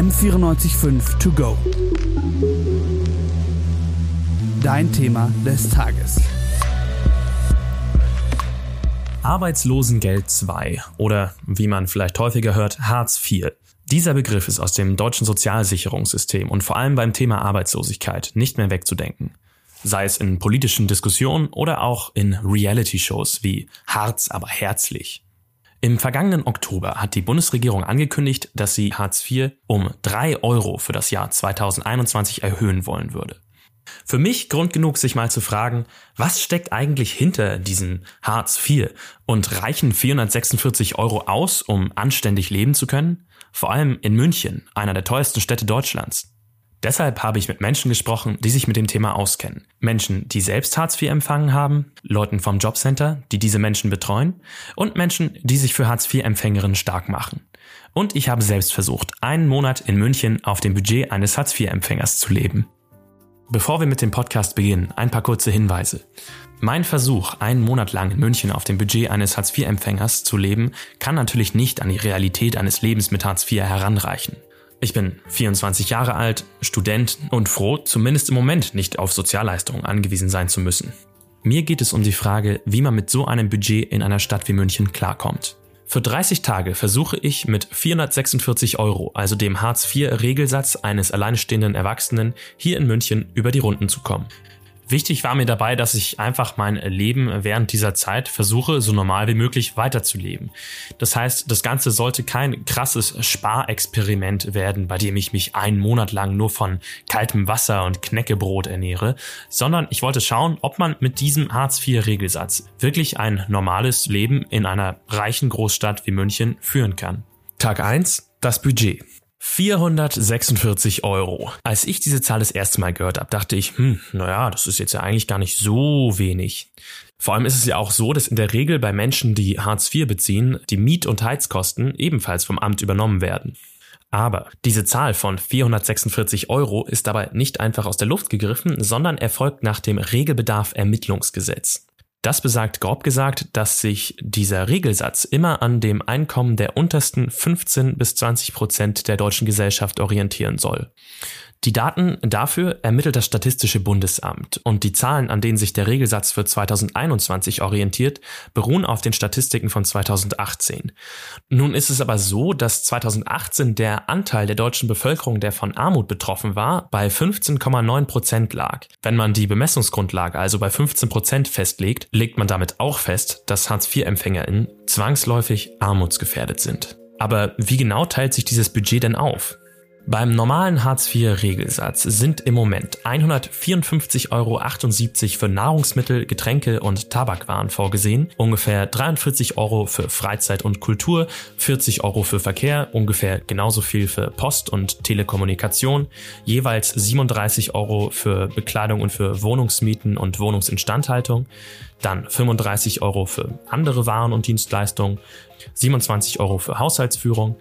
M945 To Go. Dein Thema des Tages. Arbeitslosengeld 2 oder wie man vielleicht häufiger hört, Hartz IV. Dieser Begriff ist aus dem deutschen Sozialsicherungssystem und vor allem beim Thema Arbeitslosigkeit nicht mehr wegzudenken. Sei es in politischen Diskussionen oder auch in Reality-Shows wie Harz aber herzlich. Im vergangenen Oktober hat die Bundesregierung angekündigt, dass sie Hartz IV um drei Euro für das Jahr 2021 erhöhen wollen würde. Für mich Grund genug, sich mal zu fragen, was steckt eigentlich hinter diesem Hartz IV und reichen 446 Euro aus, um anständig leben zu können? Vor allem in München, einer der teuersten Städte Deutschlands. Deshalb habe ich mit Menschen gesprochen, die sich mit dem Thema auskennen. Menschen, die selbst Hartz IV empfangen haben, Leuten vom Jobcenter, die diese Menschen betreuen und Menschen, die sich für Hartz IV-Empfängerinnen stark machen. Und ich habe selbst versucht, einen Monat in München auf dem Budget eines Hartz IV-Empfängers zu leben. Bevor wir mit dem Podcast beginnen, ein paar kurze Hinweise. Mein Versuch, einen Monat lang in München auf dem Budget eines Hartz-IV-Empfängers zu leben, kann natürlich nicht an die Realität eines Lebens mit Hartz IV heranreichen. Ich bin 24 Jahre alt, Student und froh, zumindest im Moment nicht auf Sozialleistungen angewiesen sein zu müssen. Mir geht es um die Frage, wie man mit so einem Budget in einer Stadt wie München klarkommt. Für 30 Tage versuche ich mit 446 Euro, also dem Hartz-IV-Regelsatz eines alleinstehenden Erwachsenen, hier in München über die Runden zu kommen. Wichtig war mir dabei, dass ich einfach mein Leben während dieser Zeit versuche, so normal wie möglich weiterzuleben. Das heißt, das Ganze sollte kein krasses Sparexperiment werden, bei dem ich mich einen Monat lang nur von kaltem Wasser und Knäckebrot ernähre, sondern ich wollte schauen, ob man mit diesem Hartz-IV-Regelsatz wirklich ein normales Leben in einer reichen Großstadt wie München führen kann. Tag 1, das Budget. 446 Euro. Als ich diese Zahl das erste Mal gehört habe, dachte ich, hm, naja, das ist jetzt ja eigentlich gar nicht so wenig. Vor allem ist es ja auch so, dass in der Regel bei Menschen, die Hartz IV beziehen, die Miet- und Heizkosten ebenfalls vom Amt übernommen werden. Aber diese Zahl von 446 Euro ist dabei nicht einfach aus der Luft gegriffen, sondern erfolgt nach dem Regelbedarf-Ermittlungsgesetz. Das besagt grob gesagt, dass sich dieser Regelsatz immer an dem Einkommen der untersten 15 bis 20 Prozent der deutschen Gesellschaft orientieren soll. Die Daten dafür ermittelt das Statistische Bundesamt und die Zahlen, an denen sich der Regelsatz für 2021 orientiert, beruhen auf den Statistiken von 2018. Nun ist es aber so, dass 2018 der Anteil der deutschen Bevölkerung, der von Armut betroffen war, bei 15,9 Prozent lag. Wenn man die Bemessungsgrundlage also bei 15 Prozent festlegt, legt man damit auch fest, dass Hartz-IV-EmpfängerInnen zwangsläufig armutsgefährdet sind. Aber wie genau teilt sich dieses Budget denn auf? Beim normalen Hartz-IV-Regelsatz sind im Moment 154,78 Euro für Nahrungsmittel, Getränke und Tabakwaren vorgesehen, ungefähr 43 Euro für Freizeit und Kultur, 40 Euro für Verkehr, ungefähr genauso viel für Post und Telekommunikation, jeweils 37 Euro für Bekleidung und für Wohnungsmieten und Wohnungsinstandhaltung, dann 35 Euro für andere Waren und Dienstleistungen, 27 Euro für Haushaltsführung,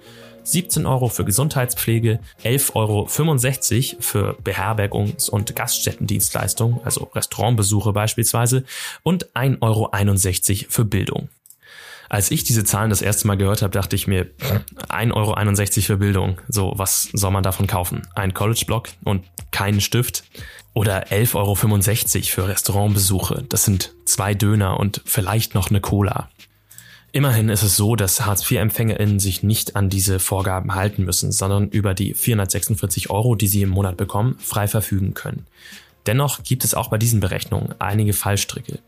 17 Euro für Gesundheitspflege, 11,65 Euro für Beherbergungs- und Gaststättendienstleistungen, also Restaurantbesuche beispielsweise, und 1,61 Euro für Bildung. Als ich diese Zahlen das erste Mal gehört habe, dachte ich mir, 1,61 Euro für Bildung, so was soll man davon kaufen? Ein College-Block und keinen Stift? Oder 11,65 Euro für Restaurantbesuche, das sind zwei Döner und vielleicht noch eine Cola. Immerhin ist es so, dass Hartz-IV-EmpfängerInnen sich nicht an diese Vorgaben halten müssen, sondern über die 446 Euro, die sie im Monat bekommen, frei verfügen können. Dennoch gibt es auch bei diesen Berechnungen einige Fallstricke.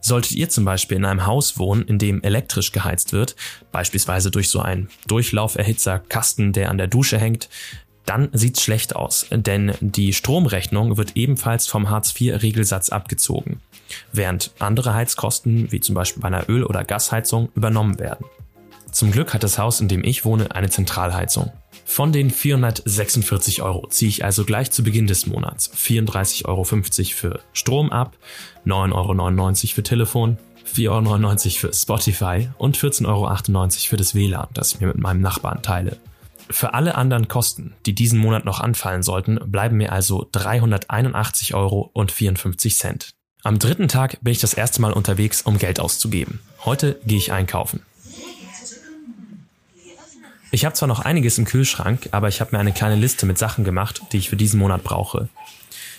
Solltet ihr zum Beispiel in einem Haus wohnen, in dem elektrisch geheizt wird, beispielsweise durch so einen Durchlauferhitzerkasten, der an der Dusche hängt, dann sieht's schlecht aus, denn die Stromrechnung wird ebenfalls vom Hartz-IV-Regelsatz abgezogen während andere Heizkosten, wie zum Beispiel bei einer Öl- oder Gasheizung, übernommen werden. Zum Glück hat das Haus, in dem ich wohne, eine Zentralheizung. Von den 446 Euro ziehe ich also gleich zu Beginn des Monats 34,50 Euro für Strom ab, 9,99 Euro für Telefon, 4,99 Euro für Spotify und 14,98 Euro für das WLAN, das ich mir mit meinem Nachbarn teile. Für alle anderen Kosten, die diesen Monat noch anfallen sollten, bleiben mir also 381,54 Euro. Am dritten Tag bin ich das erste Mal unterwegs, um Geld auszugeben. Heute gehe ich einkaufen. Ich habe zwar noch einiges im Kühlschrank, aber ich habe mir eine kleine Liste mit Sachen gemacht, die ich für diesen Monat brauche.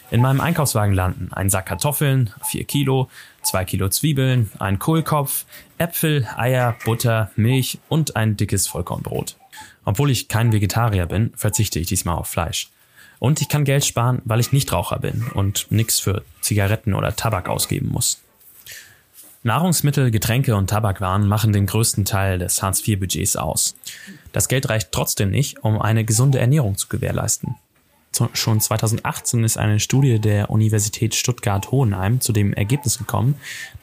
In meinem Einkaufswagen landen ein Sack Kartoffeln, 4 Kilo, 2 Kilo Zwiebeln, ein Kohlkopf, Äpfel, Eier, Butter, Milch und ein dickes Vollkornbrot. Obwohl ich kein Vegetarier bin, verzichte ich diesmal auf Fleisch. Und ich kann Geld sparen, weil ich Nichtraucher bin und nichts für Zigaretten oder Tabak ausgeben muss. Nahrungsmittel, Getränke und Tabakwaren machen den größten Teil des Hartz-IV-Budgets aus. Das Geld reicht trotzdem nicht, um eine gesunde Ernährung zu gewährleisten. Schon 2018 ist eine Studie der Universität Stuttgart-Hohenheim zu dem Ergebnis gekommen,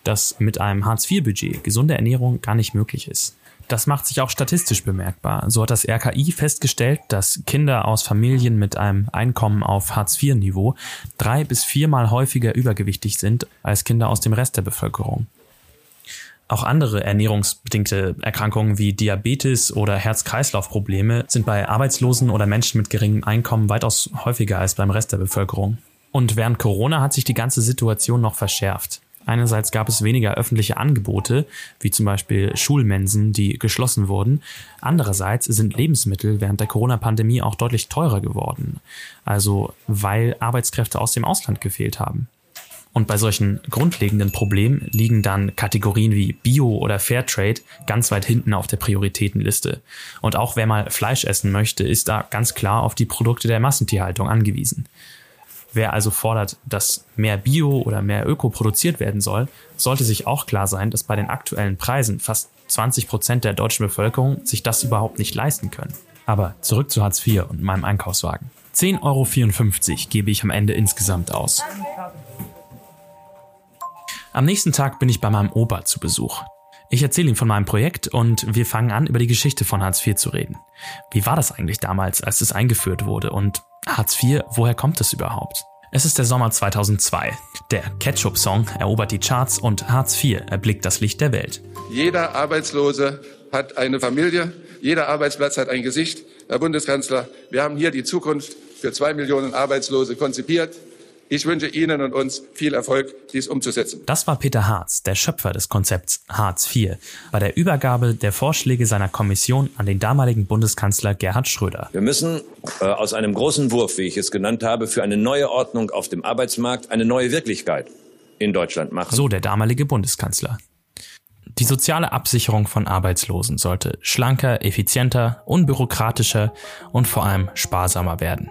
dass mit einem Hartz-IV-Budget gesunde Ernährung gar nicht möglich ist. Das macht sich auch statistisch bemerkbar. So hat das RKI festgestellt, dass Kinder aus Familien mit einem Einkommen auf Hartz-IV-Niveau drei bis viermal häufiger übergewichtig sind als Kinder aus dem Rest der Bevölkerung. Auch andere ernährungsbedingte Erkrankungen wie Diabetes oder Herz-Kreislauf-Probleme sind bei Arbeitslosen oder Menschen mit geringem Einkommen weitaus häufiger als beim Rest der Bevölkerung. Und während Corona hat sich die ganze Situation noch verschärft. Einerseits gab es weniger öffentliche Angebote, wie zum Beispiel Schulmensen, die geschlossen wurden. Andererseits sind Lebensmittel während der Corona-Pandemie auch deutlich teurer geworden. Also weil Arbeitskräfte aus dem Ausland gefehlt haben. Und bei solchen grundlegenden Problemen liegen dann Kategorien wie Bio oder Fairtrade ganz weit hinten auf der Prioritätenliste. Und auch wer mal Fleisch essen möchte, ist da ganz klar auf die Produkte der Massentierhaltung angewiesen. Wer also fordert, dass mehr Bio oder mehr Öko produziert werden soll, sollte sich auch klar sein, dass bei den aktuellen Preisen fast 20 Prozent der deutschen Bevölkerung sich das überhaupt nicht leisten können. Aber zurück zu Hartz IV und meinem Einkaufswagen. 10,54 Euro gebe ich am Ende insgesamt aus. Am nächsten Tag bin ich bei meinem Opa zu Besuch. Ich erzähle ihm von meinem Projekt und wir fangen an, über die Geschichte von Hartz IV zu reden. Wie war das eigentlich damals, als es eingeführt wurde und Hartz IV, woher kommt es überhaupt? Es ist der Sommer 2002. Der Ketchup-Song erobert die Charts und Hartz IV erblickt das Licht der Welt. Jeder Arbeitslose hat eine Familie, jeder Arbeitsplatz hat ein Gesicht. Herr Bundeskanzler, wir haben hier die Zukunft für zwei Millionen Arbeitslose konzipiert. Ich wünsche Ihnen und uns viel Erfolg, dies umzusetzen. Das war Peter Harz, der Schöpfer des Konzepts Hartz IV, bei der Übergabe der Vorschläge seiner Kommission an den damaligen Bundeskanzler Gerhard Schröder. Wir müssen äh, aus einem großen Wurf, wie ich es genannt habe, für eine neue Ordnung auf dem Arbeitsmarkt eine neue Wirklichkeit in Deutschland machen. So der damalige Bundeskanzler. Die soziale Absicherung von Arbeitslosen sollte schlanker, effizienter, unbürokratischer und vor allem sparsamer werden.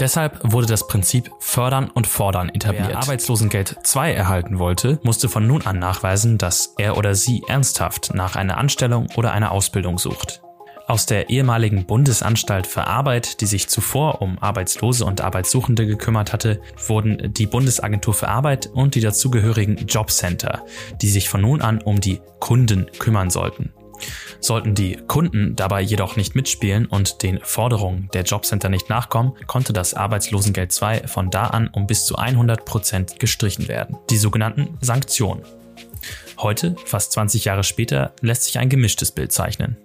Deshalb wurde das Prinzip Fördern und Fordern etabliert. Wer Arbeitslosengeld 2 erhalten wollte, musste von nun an nachweisen, dass er oder sie ernsthaft nach einer Anstellung oder einer Ausbildung sucht. Aus der ehemaligen Bundesanstalt für Arbeit, die sich zuvor um Arbeitslose und Arbeitssuchende gekümmert hatte, wurden die Bundesagentur für Arbeit und die dazugehörigen Jobcenter, die sich von nun an um die Kunden kümmern sollten. Sollten die Kunden dabei jedoch nicht mitspielen und den Forderungen der Jobcenter nicht nachkommen, konnte das Arbeitslosengeld 2 von da an um bis zu 100 Prozent gestrichen werden. Die sogenannten Sanktionen. Heute, fast 20 Jahre später, lässt sich ein gemischtes Bild zeichnen.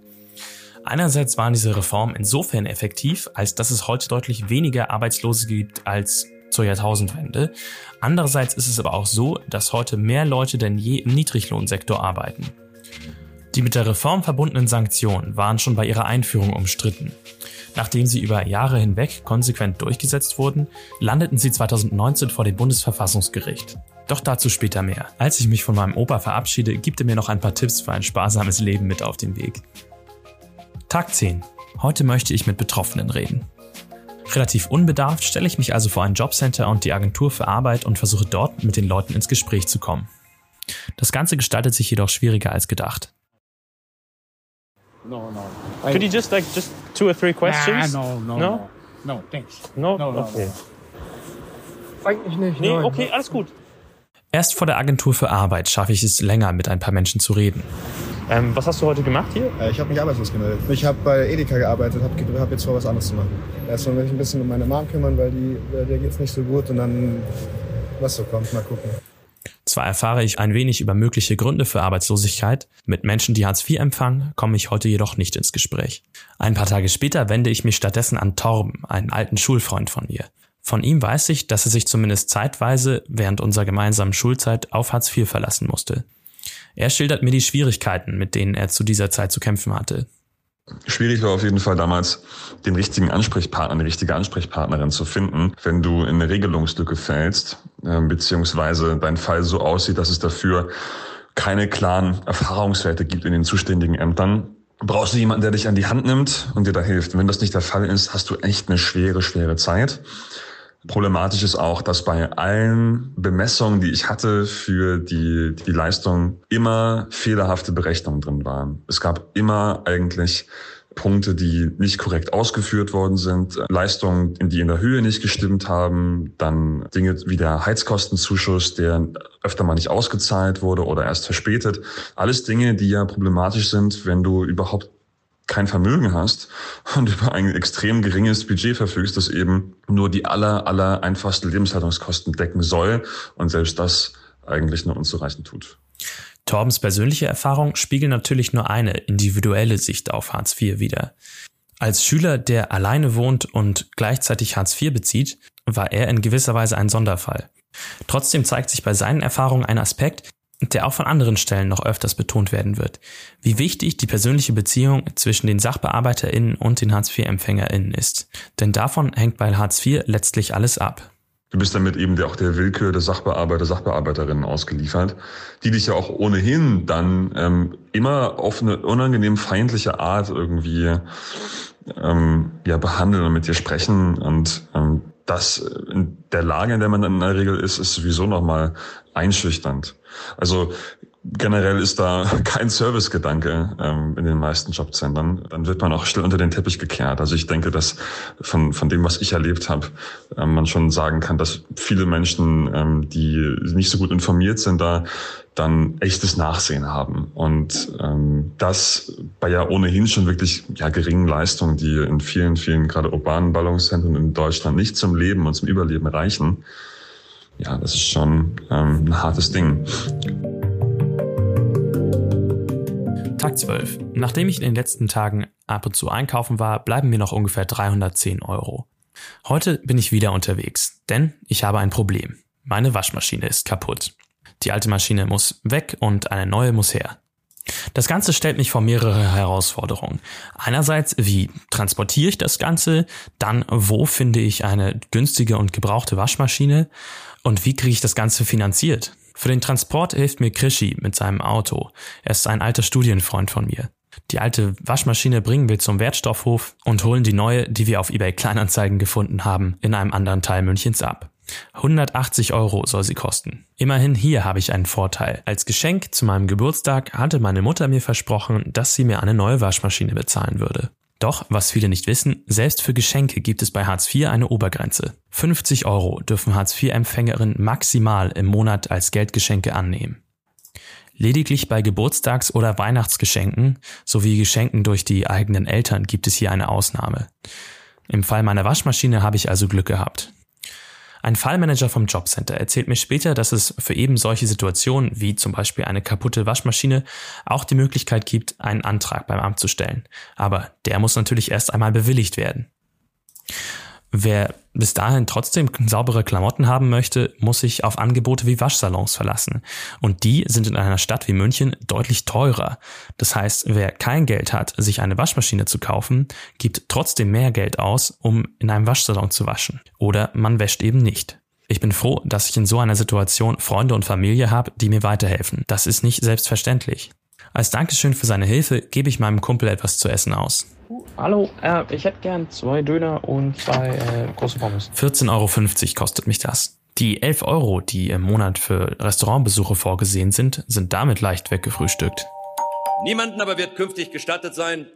Einerseits waren diese Reformen insofern effektiv, als dass es heute deutlich weniger Arbeitslose gibt als zur Jahrtausendwende. Andererseits ist es aber auch so, dass heute mehr Leute denn je im Niedriglohnsektor arbeiten. Die mit der Reform verbundenen Sanktionen waren schon bei ihrer Einführung umstritten. Nachdem sie über Jahre hinweg konsequent durchgesetzt wurden, landeten sie 2019 vor dem Bundesverfassungsgericht. Doch dazu später mehr. Als ich mich von meinem Opa verabschiede, gibt er mir noch ein paar Tipps für ein sparsames Leben mit auf den Weg. Tag 10. Heute möchte ich mit Betroffenen reden. Relativ unbedarft stelle ich mich also vor ein Jobcenter und die Agentur für Arbeit und versuche dort mit den Leuten ins Gespräch zu kommen. Das Ganze gestaltet sich jedoch schwieriger als gedacht. No, no. Could you just like just two or three questions? Nah, no, no, No? no. No, thanks. No? No, no, okay. Eigentlich nicht. Nee, nein. okay, alles gut. Erst vor der Agentur für Arbeit schaffe ich es länger, mit ein paar Menschen zu reden. Ähm, was hast du heute gemacht hier? Äh, Ich habe mich arbeitslos gemeldet. Ich habe bei Edeka gearbeitet, habe hab jetzt vor, was anderes zu machen. Erstmal will ich ein bisschen um meine Mom kümmern, weil die, äh, der geht's nicht so gut und dann, was so kommt, mal gucken. Zwar erfahre ich ein wenig über mögliche Gründe für Arbeitslosigkeit, mit Menschen, die Hartz IV empfangen, komme ich heute jedoch nicht ins Gespräch. Ein paar Tage später wende ich mich stattdessen an Torben, einen alten Schulfreund von mir. Von ihm weiß ich, dass er sich zumindest zeitweise während unserer gemeinsamen Schulzeit auf Hartz IV verlassen musste. Er schildert mir die Schwierigkeiten, mit denen er zu dieser Zeit zu kämpfen hatte. Schwierig war auf jeden Fall damals, den richtigen Ansprechpartner, die richtige Ansprechpartnerin zu finden, wenn du in eine Regelungslücke fällst, äh, beziehungsweise dein Fall so aussieht, dass es dafür keine klaren Erfahrungswerte gibt in den zuständigen Ämtern, brauchst du jemanden, der dich an die Hand nimmt und dir da hilft. Und wenn das nicht der Fall ist, hast du echt eine schwere, schwere Zeit. Problematisch ist auch, dass bei allen Bemessungen, die ich hatte für die, die Leistung, immer fehlerhafte Berechnungen drin waren. Es gab immer eigentlich Punkte, die nicht korrekt ausgeführt worden sind, Leistungen, die in der Höhe nicht gestimmt haben, dann Dinge wie der Heizkostenzuschuss, der öfter mal nicht ausgezahlt wurde oder erst verspätet. Alles Dinge, die ja problematisch sind, wenn du überhaupt kein Vermögen hast und über ein extrem geringes Budget verfügst, das eben nur die aller, aller einfachsten Lebenshaltungskosten decken soll und selbst das eigentlich nur unzureichend tut. Torbens persönliche Erfahrung spiegelt natürlich nur eine individuelle Sicht auf Hartz IV wider. Als Schüler, der alleine wohnt und gleichzeitig Hartz IV bezieht, war er in gewisser Weise ein Sonderfall. Trotzdem zeigt sich bei seinen Erfahrungen ein Aspekt, der auch von anderen Stellen noch öfters betont werden wird. Wie wichtig die persönliche Beziehung zwischen den SachbearbeiterInnen und den Hartz-IV-EmpfängerInnen ist. Denn davon hängt bei Hartz IV letztlich alles ab. Du bist damit eben auch der Willkür der Sachbearbeiter, Sachbearbeiterinnen ausgeliefert, die dich ja auch ohnehin dann ähm, immer auf eine unangenehm feindliche Art irgendwie ähm, ja behandeln und mit dir sprechen und ähm, das in der Lage, in der man in der Regel ist, ist sowieso nochmal einschüchternd. Also generell ist da kein Servicegedanke ähm, in den meisten Jobcentern. Dann wird man auch schnell unter den Teppich gekehrt. Also ich denke, dass von, von dem, was ich erlebt habe, ähm, man schon sagen kann, dass viele Menschen, ähm, die nicht so gut informiert sind, da dann echtes Nachsehen haben. Und ähm, das bei ja ohnehin schon wirklich ja, geringen Leistungen, die in vielen, vielen gerade urbanen Ballungszentren in Deutschland nicht zum Leben und zum Überleben reichen. Ja, das ist schon ähm, ein hartes Ding. Tag 12. Nachdem ich in den letzten Tagen ab und zu einkaufen war, bleiben mir noch ungefähr 310 Euro. Heute bin ich wieder unterwegs, denn ich habe ein Problem. Meine Waschmaschine ist kaputt. Die alte Maschine muss weg und eine neue muss her. Das Ganze stellt mich vor mehrere Herausforderungen. Einerseits, wie transportiere ich das Ganze? Dann, wo finde ich eine günstige und gebrauchte Waschmaschine? Und wie kriege ich das Ganze finanziert? Für den Transport hilft mir Krischi mit seinem Auto. Er ist ein alter Studienfreund von mir. Die alte Waschmaschine bringen wir zum Wertstoffhof und holen die neue, die wir auf eBay Kleinanzeigen gefunden haben, in einem anderen Teil Münchens ab. 180 Euro soll sie kosten. Immerhin hier habe ich einen Vorteil. Als Geschenk zu meinem Geburtstag hatte meine Mutter mir versprochen, dass sie mir eine neue Waschmaschine bezahlen würde. Doch, was viele nicht wissen, selbst für Geschenke gibt es bei Hartz IV eine Obergrenze. 50 Euro dürfen Hartz IV-Empfängerinnen maximal im Monat als Geldgeschenke annehmen. Lediglich bei Geburtstags- oder Weihnachtsgeschenken sowie Geschenken durch die eigenen Eltern gibt es hier eine Ausnahme. Im Fall meiner Waschmaschine habe ich also Glück gehabt. Ein Fallmanager vom Jobcenter erzählt mir später, dass es für eben solche Situationen wie zum Beispiel eine kaputte Waschmaschine auch die Möglichkeit gibt, einen Antrag beim Amt zu stellen. Aber der muss natürlich erst einmal bewilligt werden. Wer bis dahin trotzdem saubere Klamotten haben möchte, muss sich auf Angebote wie Waschsalons verlassen. Und die sind in einer Stadt wie München deutlich teurer. Das heißt, wer kein Geld hat, sich eine Waschmaschine zu kaufen, gibt trotzdem mehr Geld aus, um in einem Waschsalon zu waschen. Oder man wäscht eben nicht. Ich bin froh, dass ich in so einer Situation Freunde und Familie habe, die mir weiterhelfen. Das ist nicht selbstverständlich. Als Dankeschön für seine Hilfe gebe ich meinem Kumpel etwas zu essen aus. Hallo, äh, ich hätte gern zwei Döner und zwei äh, große Pommes. 14,50 Euro kostet mich das. Die 11 Euro, die im Monat für Restaurantbesuche vorgesehen sind, sind damit leicht weggefrühstückt. Niemanden aber wird künftig gestattet sein,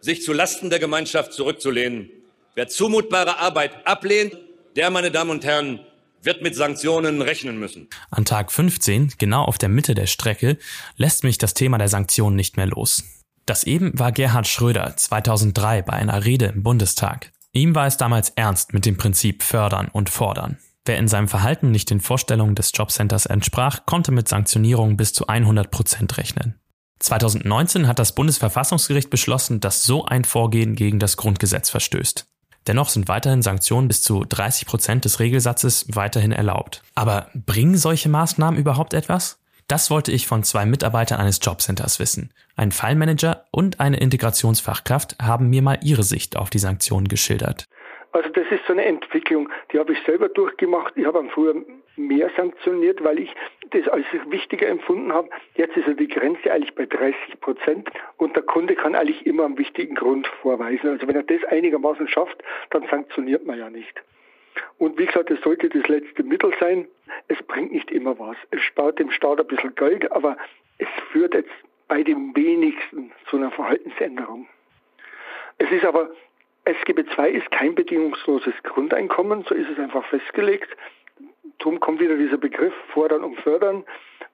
sich zu Lasten der Gemeinschaft zurückzulehnen. Wer zumutbare Arbeit ablehnt, der, meine Damen und Herren, wird mit Sanktionen rechnen müssen. An Tag 15, genau auf der Mitte der Strecke, lässt mich das Thema der Sanktionen nicht mehr los. Das eben war Gerhard Schröder 2003 bei einer Rede im Bundestag. Ihm war es damals ernst mit dem Prinzip fördern und fordern. Wer in seinem Verhalten nicht den Vorstellungen des Jobcenters entsprach, konnte mit Sanktionierungen bis zu 100 Prozent rechnen. 2019 hat das Bundesverfassungsgericht beschlossen, dass so ein Vorgehen gegen das Grundgesetz verstößt. Dennoch sind weiterhin Sanktionen bis zu 30 Prozent des Regelsatzes weiterhin erlaubt. Aber bringen solche Maßnahmen überhaupt etwas? Das wollte ich von zwei Mitarbeitern eines Jobcenters wissen. Ein Fallmanager und eine Integrationsfachkraft haben mir mal ihre Sicht auf die Sanktionen geschildert. Also das ist so eine Entwicklung, die habe ich selber durchgemacht. Ich habe früher mehr sanktioniert, weil ich das als wichtiger empfunden habe. Jetzt ist ja die Grenze eigentlich bei 30 Prozent und der Kunde kann eigentlich immer einen wichtigen Grund vorweisen. Also wenn er das einigermaßen schafft, dann sanktioniert man ja nicht. Und wie gesagt, es sollte das letzte Mittel sein. Es bringt nicht immer was. Es spart dem Staat ein bisschen Geld, aber es führt jetzt bei dem wenigsten zu einer Verhaltensänderung. Es ist aber SGB II ist kein bedingungsloses Grundeinkommen, so ist es einfach festgelegt. Darum kommt wieder dieser Begriff fordern und fördern.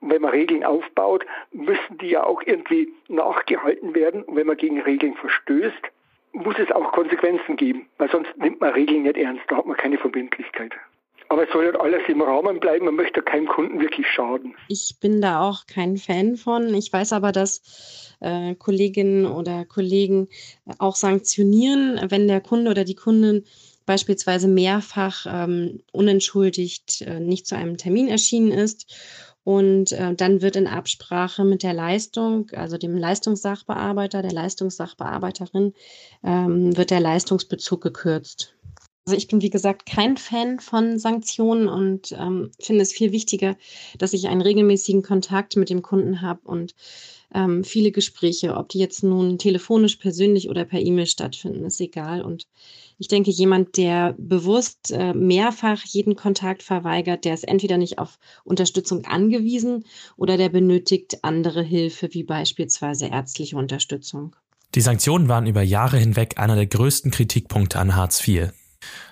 Und wenn man Regeln aufbaut, müssen die ja auch irgendwie nachgehalten werden. Und wenn man gegen Regeln verstößt, muss es auch Konsequenzen geben, weil sonst nimmt man Regeln nicht ernst, da hat man keine Verbindlichkeit. Aber es soll halt alles im Rahmen bleiben. Man möchte keinem Kunden wirklich schaden. Ich bin da auch kein Fan von. Ich weiß aber, dass äh, Kolleginnen oder Kollegen auch sanktionieren, wenn der Kunde oder die Kundin beispielsweise mehrfach ähm, unentschuldigt äh, nicht zu einem Termin erschienen ist. Und äh, dann wird in Absprache mit der Leistung, also dem Leistungssachbearbeiter, der Leistungssachbearbeiterin, ähm, wird der Leistungsbezug gekürzt. Also ich bin, wie gesagt, kein Fan von Sanktionen und ähm, finde es viel wichtiger, dass ich einen regelmäßigen Kontakt mit dem Kunden habe und ähm, viele Gespräche, ob die jetzt nun telefonisch, persönlich oder per E-Mail stattfinden, ist egal. Und ich denke, jemand, der bewusst äh, mehrfach jeden Kontakt verweigert, der ist entweder nicht auf Unterstützung angewiesen oder der benötigt andere Hilfe, wie beispielsweise ärztliche Unterstützung. Die Sanktionen waren über Jahre hinweg einer der größten Kritikpunkte an Hartz IV.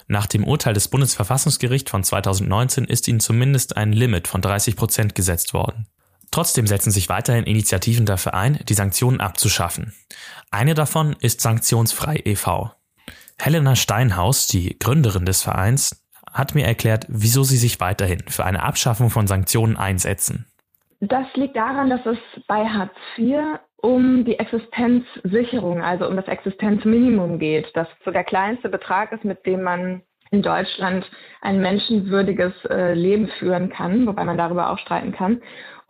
Nach dem Urteil des Bundesverfassungsgerichts von 2019 ist ihnen zumindest ein Limit von 30 Prozent gesetzt worden. Trotzdem setzen sich weiterhin Initiativen dafür ein, die Sanktionen abzuschaffen. Eine davon ist Sanktionsfrei e.V. Helena Steinhaus, die Gründerin des Vereins, hat mir erklärt, wieso sie sich weiterhin für eine Abschaffung von Sanktionen einsetzen. Das liegt daran, dass es bei Hartz IV um die Existenzsicherung, also um das Existenzminimum geht, das so der kleinste Betrag ist, mit dem man in Deutschland ein menschenwürdiges äh, Leben führen kann, wobei man darüber auch streiten kann.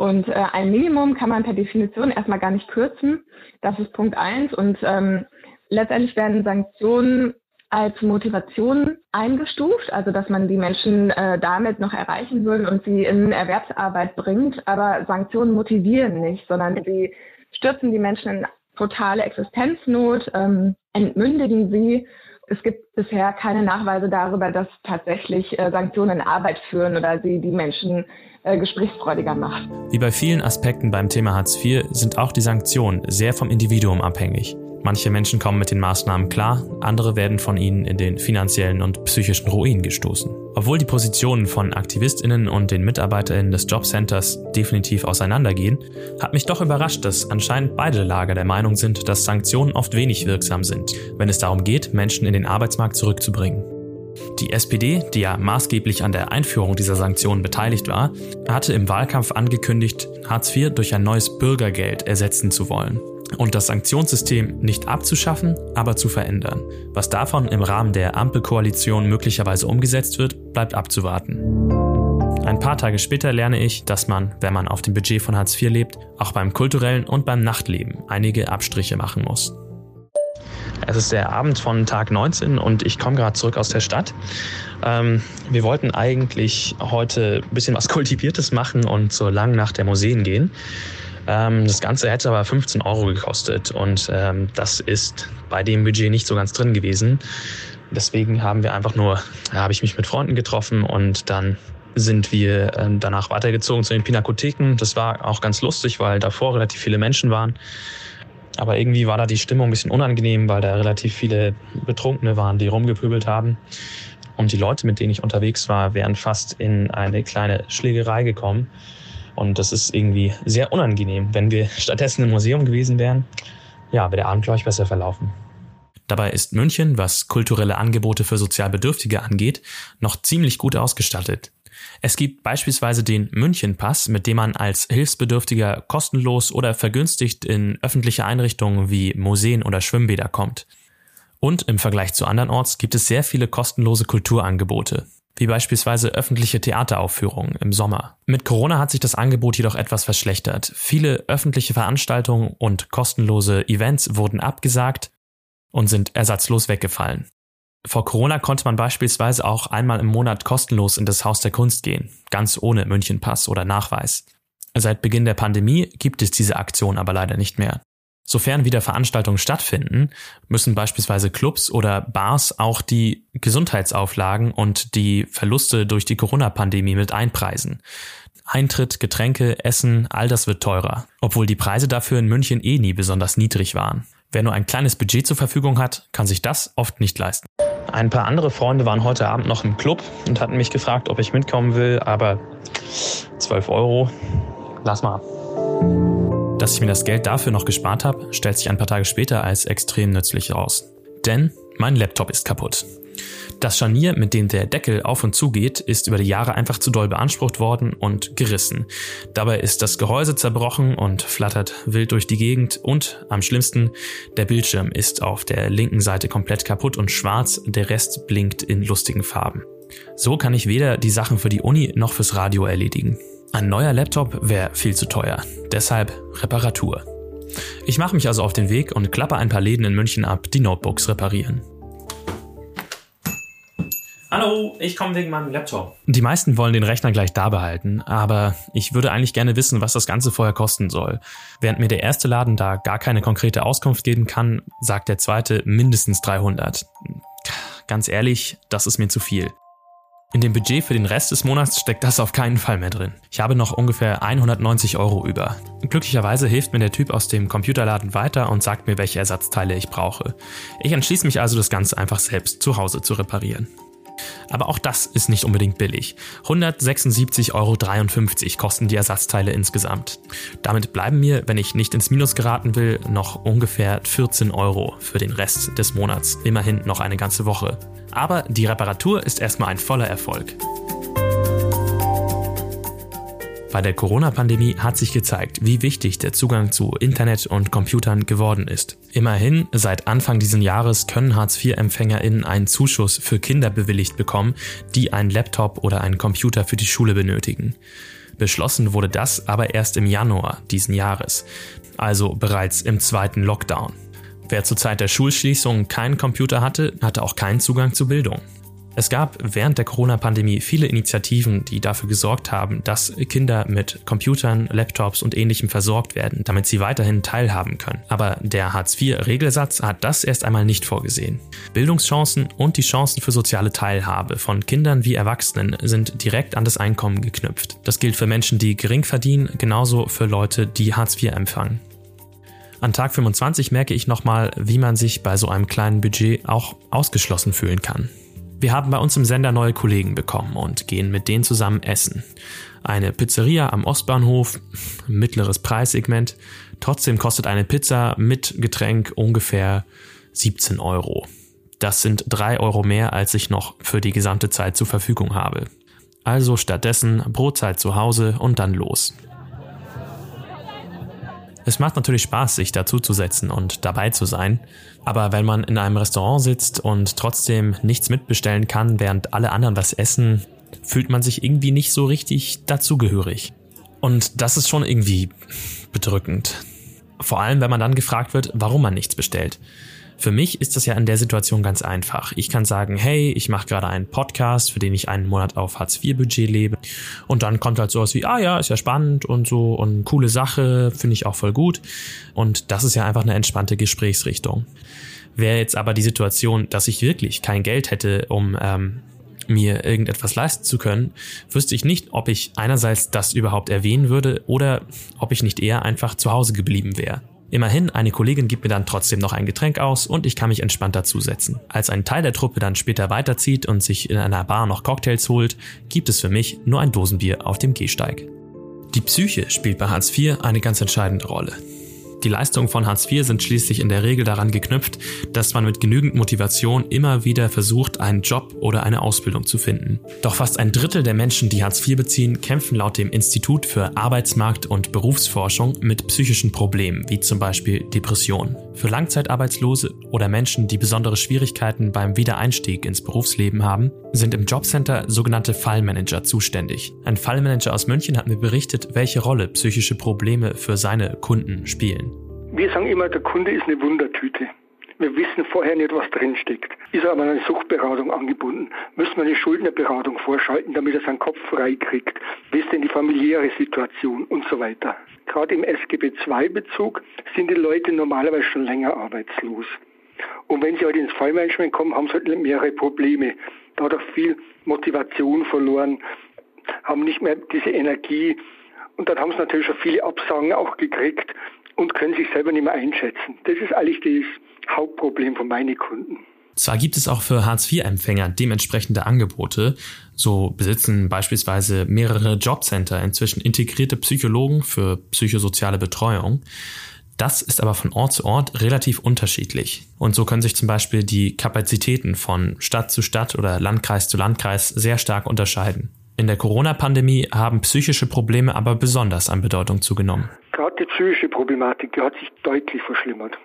Und äh, ein Minimum kann man per Definition erstmal gar nicht kürzen. Das ist Punkt eins. Und ähm, letztendlich werden Sanktionen als Motivation eingestuft, also dass man die Menschen äh, damit noch erreichen würde und sie in Erwerbsarbeit bringt. Aber Sanktionen motivieren nicht, sondern sie stürzen die Menschen in totale Existenznot, ähm, entmündigen sie. Es gibt bisher keine Nachweise darüber, dass tatsächlich äh, Sanktionen Arbeit führen oder sie die Menschen äh, gesprächsfreudiger macht. Wie bei vielen Aspekten beim Thema Hartz IV sind auch die Sanktionen sehr vom Individuum abhängig. Manche Menschen kommen mit den Maßnahmen klar, andere werden von ihnen in den finanziellen und psychischen Ruin gestoßen. Obwohl die Positionen von Aktivistinnen und den Mitarbeiterinnen des Jobcenters definitiv auseinandergehen, hat mich doch überrascht, dass anscheinend beide Lager der Meinung sind, dass Sanktionen oft wenig wirksam sind, wenn es darum geht, Menschen in den Arbeitsmarkt zurückzubringen. Die SPD, die ja maßgeblich an der Einführung dieser Sanktionen beteiligt war, hatte im Wahlkampf angekündigt, Hartz IV durch ein neues Bürgergeld ersetzen zu wollen und das Sanktionssystem nicht abzuschaffen, aber zu verändern. Was davon im Rahmen der Ampelkoalition möglicherweise umgesetzt wird, bleibt abzuwarten. Ein paar Tage später lerne ich, dass man, wenn man auf dem Budget von Hartz IV lebt, auch beim kulturellen und beim Nachtleben einige Abstriche machen muss. Es ist der Abend von Tag 19 und ich komme gerade zurück aus der Stadt. Ähm, wir wollten eigentlich heute ein bisschen was Kultiviertes machen und zur langen Nacht der Museen gehen. Ähm, das Ganze hätte aber 15 Euro gekostet und ähm, das ist bei dem Budget nicht so ganz drin gewesen. Deswegen haben wir einfach nur, ja, habe ich mich mit Freunden getroffen und dann sind wir ähm, danach weitergezogen zu den Pinakotheken. Das war auch ganz lustig, weil davor relativ viele Menschen waren. Aber irgendwie war da die Stimmung ein bisschen unangenehm, weil da relativ viele Betrunkene waren, die rumgepöbelt haben. Und die Leute, mit denen ich unterwegs war, wären fast in eine kleine Schlägerei gekommen. Und das ist irgendwie sehr unangenehm. Wenn wir stattdessen im Museum gewesen wären, ja, wäre der Abend, glaube ich, besser verlaufen. Dabei ist München, was kulturelle Angebote für Sozialbedürftige angeht, noch ziemlich gut ausgestattet. Es gibt beispielsweise den München-Pass, mit dem man als Hilfsbedürftiger kostenlos oder vergünstigt in öffentliche Einrichtungen wie Museen oder Schwimmbäder kommt. Und im Vergleich zu andernorts gibt es sehr viele kostenlose Kulturangebote. wie beispielsweise öffentliche Theateraufführungen im Sommer. Mit Corona hat sich das Angebot jedoch etwas verschlechtert. Viele öffentliche Veranstaltungen und kostenlose Events wurden abgesagt und sind ersatzlos weggefallen. Vor Corona konnte man beispielsweise auch einmal im Monat kostenlos in das Haus der Kunst gehen, ganz ohne Münchenpass oder Nachweis. Seit Beginn der Pandemie gibt es diese Aktion aber leider nicht mehr. Sofern wieder Veranstaltungen stattfinden, müssen beispielsweise Clubs oder Bars auch die Gesundheitsauflagen und die Verluste durch die Corona-Pandemie mit einpreisen. Eintritt, Getränke, Essen, all das wird teurer, obwohl die Preise dafür in München eh nie besonders niedrig waren. Wer nur ein kleines Budget zur Verfügung hat, kann sich das oft nicht leisten. Ein paar andere Freunde waren heute Abend noch im Club und hatten mich gefragt, ob ich mitkommen will, aber 12 Euro, lass mal. Dass ich mir das Geld dafür noch gespart habe, stellt sich ein paar Tage später als extrem nützlich heraus. Denn mein Laptop ist kaputt. Das Scharnier, mit dem der Deckel auf und zu geht, ist über die Jahre einfach zu doll beansprucht worden und gerissen. Dabei ist das Gehäuse zerbrochen und flattert wild durch die Gegend und am schlimmsten, der Bildschirm ist auf der linken Seite komplett kaputt und schwarz, der Rest blinkt in lustigen Farben. So kann ich weder die Sachen für die Uni noch fürs Radio erledigen. Ein neuer Laptop wäre viel zu teuer, deshalb Reparatur. Ich mache mich also auf den Weg und klappe ein paar Läden in München ab, die Notebooks reparieren. Hallo, ich komme wegen meinem Laptop. Die meisten wollen den Rechner gleich da behalten, aber ich würde eigentlich gerne wissen, was das Ganze vorher kosten soll. Während mir der erste Laden da gar keine konkrete Auskunft geben kann, sagt der zweite mindestens 300. Ganz ehrlich, das ist mir zu viel. In dem Budget für den Rest des Monats steckt das auf keinen Fall mehr drin. Ich habe noch ungefähr 190 Euro über. Glücklicherweise hilft mir der Typ aus dem Computerladen weiter und sagt mir, welche Ersatzteile ich brauche. Ich entschließe mich also, das Ganze einfach selbst zu Hause zu reparieren. Aber auch das ist nicht unbedingt billig. 176,53 Euro kosten die Ersatzteile insgesamt. Damit bleiben mir, wenn ich nicht ins Minus geraten will, noch ungefähr 14 Euro für den Rest des Monats. Immerhin noch eine ganze Woche. Aber die Reparatur ist erstmal ein voller Erfolg. Bei der Corona-Pandemie hat sich gezeigt, wie wichtig der Zugang zu Internet und Computern geworden ist. Immerhin, seit Anfang dieses Jahres können Hartz-IV-EmpfängerInnen einen Zuschuss für Kinder bewilligt bekommen, die einen Laptop oder einen Computer für die Schule benötigen. Beschlossen wurde das aber erst im Januar diesen Jahres, also bereits im zweiten Lockdown. Wer zur Zeit der Schulschließung keinen Computer hatte, hatte auch keinen Zugang zu Bildung. Es gab während der Corona-Pandemie viele Initiativen, die dafür gesorgt haben, dass Kinder mit Computern, Laptops und ähnlichem versorgt werden, damit sie weiterhin teilhaben können. Aber der Hartz-IV-Regelsatz hat das erst einmal nicht vorgesehen. Bildungschancen und die Chancen für soziale Teilhabe von Kindern wie Erwachsenen sind direkt an das Einkommen geknüpft. Das gilt für Menschen, die gering verdienen, genauso für Leute, die Hartz IV empfangen. An Tag 25 merke ich nochmal, wie man sich bei so einem kleinen Budget auch ausgeschlossen fühlen kann. Wir haben bei uns im Sender neue Kollegen bekommen und gehen mit denen zusammen essen. Eine Pizzeria am Ostbahnhof, mittleres Preissegment. Trotzdem kostet eine Pizza mit Getränk ungefähr 17 Euro. Das sind 3 Euro mehr, als ich noch für die gesamte Zeit zur Verfügung habe. Also stattdessen Brotzeit zu Hause und dann los. Es macht natürlich Spaß, sich dazuzusetzen und dabei zu sein. Aber wenn man in einem Restaurant sitzt und trotzdem nichts mitbestellen kann, während alle anderen was essen, fühlt man sich irgendwie nicht so richtig dazugehörig. Und das ist schon irgendwie bedrückend. Vor allem, wenn man dann gefragt wird, warum man nichts bestellt. Für mich ist das ja in der Situation ganz einfach. Ich kann sagen, hey, ich mache gerade einen Podcast, für den ich einen Monat auf Hartz-IV-Budget lebe. Und dann kommt halt sowas wie, ah ja, ist ja spannend und so und coole Sache, finde ich auch voll gut. Und das ist ja einfach eine entspannte Gesprächsrichtung. Wäre jetzt aber die Situation, dass ich wirklich kein Geld hätte, um ähm, mir irgendetwas leisten zu können, wüsste ich nicht, ob ich einerseits das überhaupt erwähnen würde oder ob ich nicht eher einfach zu Hause geblieben wäre. Immerhin, eine Kollegin gibt mir dann trotzdem noch ein Getränk aus und ich kann mich entspannt dazusetzen. Als ein Teil der Truppe dann später weiterzieht und sich in einer Bar noch Cocktails holt, gibt es für mich nur ein Dosenbier auf dem Gehsteig. Die Psyche spielt bei Hartz IV eine ganz entscheidende Rolle. Die Leistungen von Hartz IV sind schließlich in der Regel daran geknüpft, dass man mit genügend Motivation immer wieder versucht, einen Job oder eine Ausbildung zu finden. Doch fast ein Drittel der Menschen, die Hartz IV beziehen, kämpfen laut dem Institut für Arbeitsmarkt- und Berufsforschung mit psychischen Problemen, wie zum Beispiel Depressionen. Für Langzeitarbeitslose oder Menschen, die besondere Schwierigkeiten beim Wiedereinstieg ins Berufsleben haben, sind im Jobcenter sogenannte Fallmanager zuständig. Ein Fallmanager aus München hat mir berichtet, welche Rolle psychische Probleme für seine Kunden spielen. Wir sagen immer, der Kunde ist eine Wundertüte. Wir wissen vorher nicht, was drinsteckt. Ist er aber an eine Suchtberatung angebunden, müssen wir eine Schuldnerberatung vorschalten, damit er seinen Kopf frei kriegt. Wie ist denn die familiäre Situation und so weiter. Gerade im SGB II-Bezug sind die Leute normalerweise schon länger arbeitslos. Und wenn sie halt ins Fallmanagement kommen, haben sie halt mehrere Probleme. Da hat auch viel Motivation verloren, haben nicht mehr diese Energie. Und dann haben sie natürlich schon viele Absagen auch gekriegt und können sich selber nicht mehr einschätzen. Das ist eigentlich das Hauptproblem von meinen Kunden. Zwar gibt es auch für Hartz-IV-Empfänger dementsprechende Angebote, so besitzen beispielsweise mehrere Jobcenter inzwischen integrierte Psychologen für psychosoziale Betreuung. Das ist aber von Ort zu Ort relativ unterschiedlich. Und so können sich zum Beispiel die Kapazitäten von Stadt zu Stadt oder Landkreis zu Landkreis sehr stark unterscheiden. In der Corona-Pandemie haben psychische Probleme aber besonders an Bedeutung zugenommen. Gerade die psychische Problematik, die hat sich deutlich verschlimmert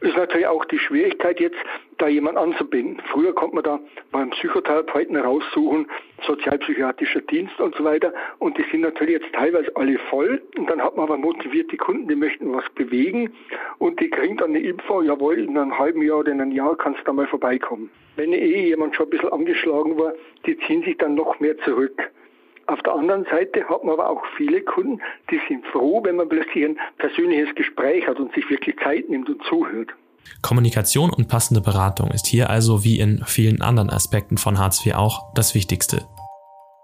ist natürlich auch die Schwierigkeit jetzt, da jemand anzubinden. Früher konnte man da beim Psychotherapeuten raussuchen, sozialpsychiatrischer Dienst und so weiter. Und die sind natürlich jetzt teilweise alle voll. Und dann hat man aber motivierte Kunden, die möchten was bewegen. Und die kriegen dann eine Info, jawohl, in einem halben Jahr oder in einem Jahr kannst du da mal vorbeikommen. Wenn eh jemand schon ein bisschen angeschlagen war, die ziehen sich dann noch mehr zurück. Auf der anderen Seite hat man aber auch viele Kunden, die sind froh, wenn man plötzlich ein persönliches Gespräch hat und sich wirklich Zeit nimmt und zuhört. Kommunikation und passende Beratung ist hier also wie in vielen anderen Aspekten von Hartz IV auch das Wichtigste.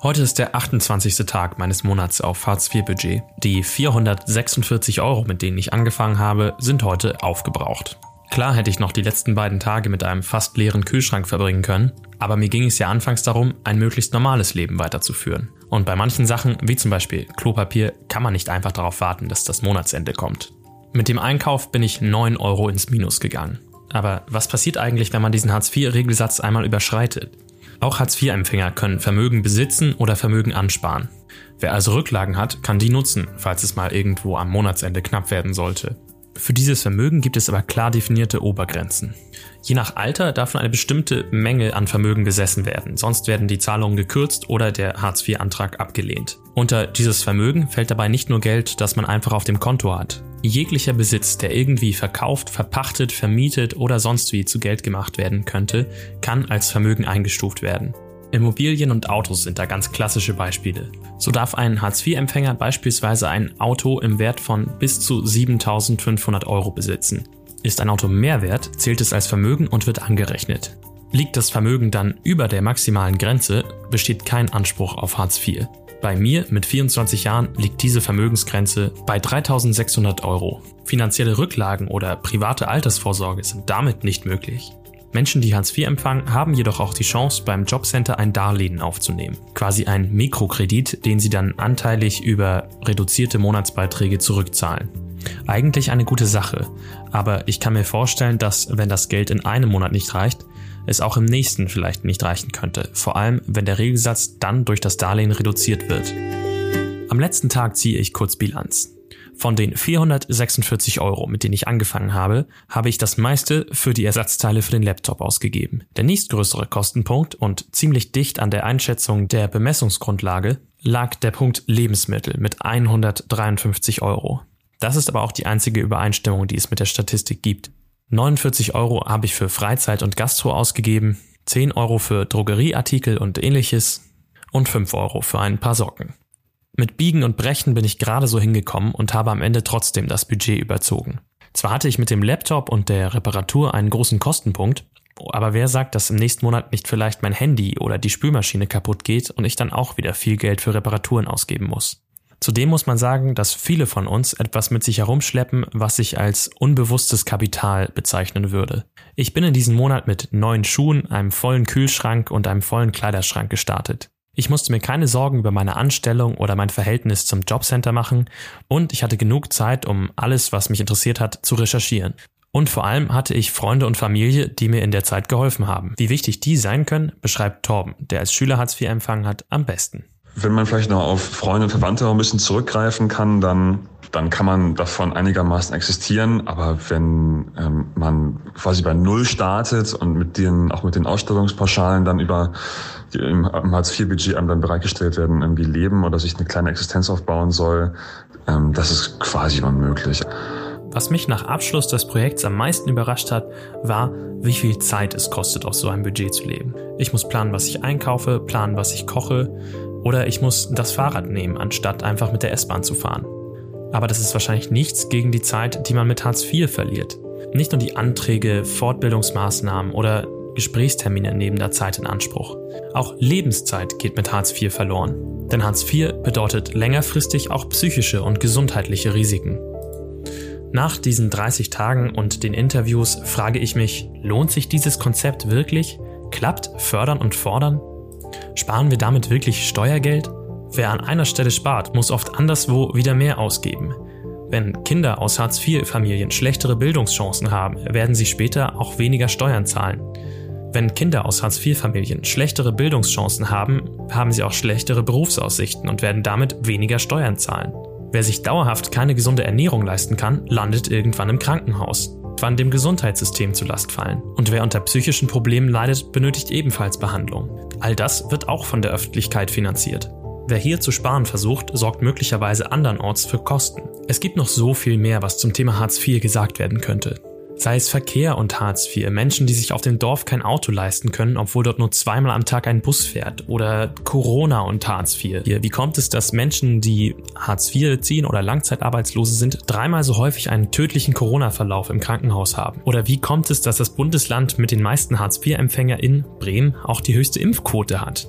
Heute ist der 28. Tag meines Monats auf Hartz IV Budget. Die 446 Euro, mit denen ich angefangen habe, sind heute aufgebraucht. Klar hätte ich noch die letzten beiden Tage mit einem fast leeren Kühlschrank verbringen können, aber mir ging es ja anfangs darum, ein möglichst normales Leben weiterzuführen. Und bei manchen Sachen, wie zum Beispiel Klopapier, kann man nicht einfach darauf warten, dass das Monatsende kommt. Mit dem Einkauf bin ich 9 Euro ins Minus gegangen. Aber was passiert eigentlich, wenn man diesen Hartz-IV-Regelsatz einmal überschreitet? Auch Hartz-IV-Empfänger können Vermögen besitzen oder Vermögen ansparen. Wer also Rücklagen hat, kann die nutzen, falls es mal irgendwo am Monatsende knapp werden sollte. Für dieses Vermögen gibt es aber klar definierte Obergrenzen. Je nach Alter darf nur eine bestimmte Menge an Vermögen besessen werden, sonst werden die Zahlungen gekürzt oder der Hartz-IV-Antrag abgelehnt. Unter dieses Vermögen fällt dabei nicht nur Geld, das man einfach auf dem Konto hat. Jeglicher Besitz, der irgendwie verkauft, verpachtet, vermietet oder sonst wie zu Geld gemacht werden könnte, kann als Vermögen eingestuft werden. Immobilien und Autos sind da ganz klassische Beispiele. So darf ein Hartz-IV-Empfänger beispielsweise ein Auto im Wert von bis zu 7500 Euro besitzen. Ist ein Auto mehr wert, zählt es als Vermögen und wird angerechnet. Liegt das Vermögen dann über der maximalen Grenze, besteht kein Anspruch auf Hartz IV. Bei mir mit 24 Jahren liegt diese Vermögensgrenze bei 3600 Euro. Finanzielle Rücklagen oder private Altersvorsorge sind damit nicht möglich. Menschen, die Hartz IV empfangen, haben jedoch auch die Chance, beim Jobcenter ein Darlehen aufzunehmen. Quasi ein Mikrokredit, den sie dann anteilig über reduzierte Monatsbeiträge zurückzahlen. Eigentlich eine gute Sache, aber ich kann mir vorstellen, dass wenn das Geld in einem Monat nicht reicht, es auch im nächsten vielleicht nicht reichen könnte, vor allem wenn der Regelsatz dann durch das Darlehen reduziert wird. Am letzten Tag ziehe ich kurz Bilanz. Von den 446 Euro, mit denen ich angefangen habe, habe ich das meiste für die Ersatzteile für den Laptop ausgegeben. Der nächstgrößere Kostenpunkt und ziemlich dicht an der Einschätzung der Bemessungsgrundlage lag der Punkt Lebensmittel mit 153 Euro. Das ist aber auch die einzige Übereinstimmung, die es mit der Statistik gibt. 49 Euro habe ich für Freizeit und Gastro ausgegeben, 10 Euro für Drogerieartikel und ähnliches und 5 Euro für ein paar Socken. Mit Biegen und Brechen bin ich gerade so hingekommen und habe am Ende trotzdem das Budget überzogen. Zwar hatte ich mit dem Laptop und der Reparatur einen großen Kostenpunkt, aber wer sagt, dass im nächsten Monat nicht vielleicht mein Handy oder die Spülmaschine kaputt geht und ich dann auch wieder viel Geld für Reparaturen ausgeben muss? Zudem muss man sagen, dass viele von uns etwas mit sich herumschleppen, was sich als unbewusstes Kapital bezeichnen würde. Ich bin in diesem Monat mit neuen Schuhen, einem vollen Kühlschrank und einem vollen Kleiderschrank gestartet. Ich musste mir keine Sorgen über meine Anstellung oder mein Verhältnis zum Jobcenter machen und ich hatte genug Zeit, um alles, was mich interessiert hat, zu recherchieren. Und vor allem hatte ich Freunde und Familie, die mir in der Zeit geholfen haben. Wie wichtig die sein können, beschreibt Torben, der als Schüler Hartz IV empfangen hat, am besten. Wenn man vielleicht noch auf Freunde und Verwandte ein bisschen zurückgreifen kann, dann, dann kann man davon einigermaßen existieren. Aber wenn ähm, man quasi bei Null startet und mit den, auch mit den Ausstellungspauschalen dann über die im, im Hartz-IV-Budget einem dann bereitgestellt werden, irgendwie leben oder sich eine kleine Existenz aufbauen soll, ähm, das ist quasi unmöglich. Was mich nach Abschluss des Projekts am meisten überrascht hat, war, wie viel Zeit es kostet, auf so einem Budget zu leben. Ich muss planen, was ich einkaufe, planen, was ich koche, oder ich muss das Fahrrad nehmen, anstatt einfach mit der S-Bahn zu fahren. Aber das ist wahrscheinlich nichts gegen die Zeit, die man mit Hartz IV verliert. Nicht nur die Anträge, Fortbildungsmaßnahmen oder Gesprächstermine nehmen da Zeit in Anspruch. Auch Lebenszeit geht mit Hartz IV verloren. Denn Hartz IV bedeutet längerfristig auch psychische und gesundheitliche Risiken. Nach diesen 30 Tagen und den Interviews frage ich mich, lohnt sich dieses Konzept wirklich? Klappt Fördern und Fordern? Sparen wir damit wirklich Steuergeld? Wer an einer Stelle spart, muss oft anderswo wieder mehr ausgeben. Wenn Kinder aus Hartz-IV-Familien schlechtere Bildungschancen haben, werden sie später auch weniger Steuern zahlen. Wenn Kinder aus Hartz-IV-Familien schlechtere Bildungschancen haben, haben sie auch schlechtere Berufsaussichten und werden damit weniger Steuern zahlen. Wer sich dauerhaft keine gesunde Ernährung leisten kann, landet irgendwann im Krankenhaus, wann dem Gesundheitssystem zu Last fallen. Und wer unter psychischen Problemen leidet, benötigt ebenfalls Behandlung. All das wird auch von der Öffentlichkeit finanziert. Wer hier zu sparen versucht, sorgt möglicherweise andernorts für Kosten. Es gibt noch so viel mehr, was zum Thema Hartz IV gesagt werden könnte. Sei es Verkehr und Hartz IV, Menschen, die sich auf dem Dorf kein Auto leisten können, obwohl dort nur zweimal am Tag ein Bus fährt. Oder Corona und Hartz IV. Wie kommt es, dass Menschen, die Hartz IV ziehen oder Langzeitarbeitslose sind, dreimal so häufig einen tödlichen Corona-Verlauf im Krankenhaus haben? Oder wie kommt es, dass das Bundesland mit den meisten Hartz IV-Empfänger in Bremen auch die höchste Impfquote hat?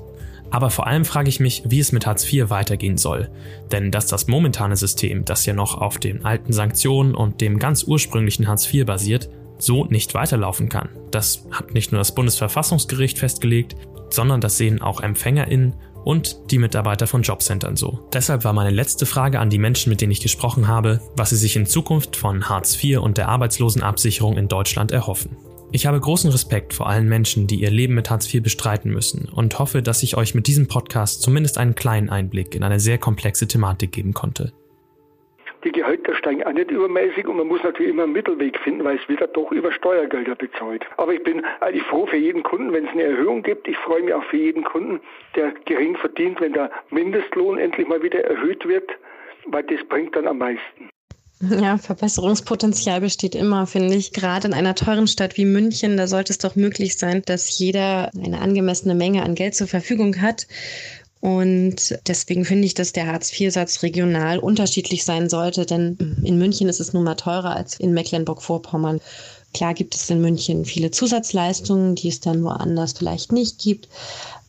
Aber vor allem frage ich mich, wie es mit Hartz IV weitergehen soll. Denn dass das momentane System, das ja noch auf den alten Sanktionen und dem ganz ursprünglichen Hartz IV basiert, so nicht weiterlaufen kann. Das hat nicht nur das Bundesverfassungsgericht festgelegt, sondern das sehen auch EmpfängerInnen und die Mitarbeiter von Jobcentern so. Deshalb war meine letzte Frage an die Menschen, mit denen ich gesprochen habe, was sie sich in Zukunft von Hartz IV und der Arbeitslosenabsicherung in Deutschland erhoffen. Ich habe großen Respekt vor allen Menschen, die ihr Leben mit Hartz IV bestreiten müssen und hoffe, dass ich euch mit diesem Podcast zumindest einen kleinen Einblick in eine sehr komplexe Thematik geben konnte. Die Gehälter steigen auch nicht übermäßig und man muss natürlich immer einen Mittelweg finden, weil es wird ja doch über Steuergelder bezahlt. Aber ich bin eigentlich froh für jeden Kunden, wenn es eine Erhöhung gibt. Ich freue mich auch für jeden Kunden, der gering verdient, wenn der Mindestlohn endlich mal wieder erhöht wird, weil das bringt dann am meisten. Ja, Verbesserungspotenzial besteht immer, finde ich. Gerade in einer teuren Stadt wie München, da sollte es doch möglich sein, dass jeder eine angemessene Menge an Geld zur Verfügung hat. Und deswegen finde ich, dass der Hartz-IV-Satz regional unterschiedlich sein sollte, denn in München ist es nun mal teurer als in Mecklenburg-Vorpommern. Klar gibt es in München viele Zusatzleistungen, die es dann woanders vielleicht nicht gibt.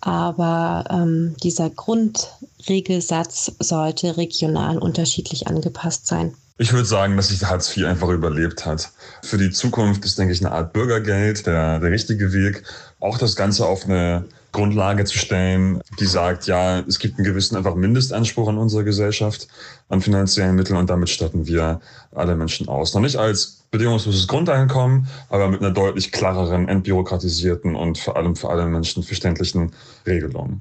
Aber ähm, dieser Grundregelsatz sollte regional unterschiedlich angepasst sein. Ich würde sagen, dass sich Hartz IV einfach überlebt hat. Für die Zukunft ist, denke ich, eine Art Bürgergeld der, der richtige Weg. Auch das Ganze auf eine Grundlage zu stellen, die sagt, ja, es gibt einen gewissen einfach Mindestanspruch an unserer Gesellschaft an finanziellen Mitteln und damit statten wir alle Menschen aus. Noch nicht als bedingungsloses Grundeinkommen, aber mit einer deutlich klareren, entbürokratisierten und vor allem für alle Menschen verständlichen Regelung.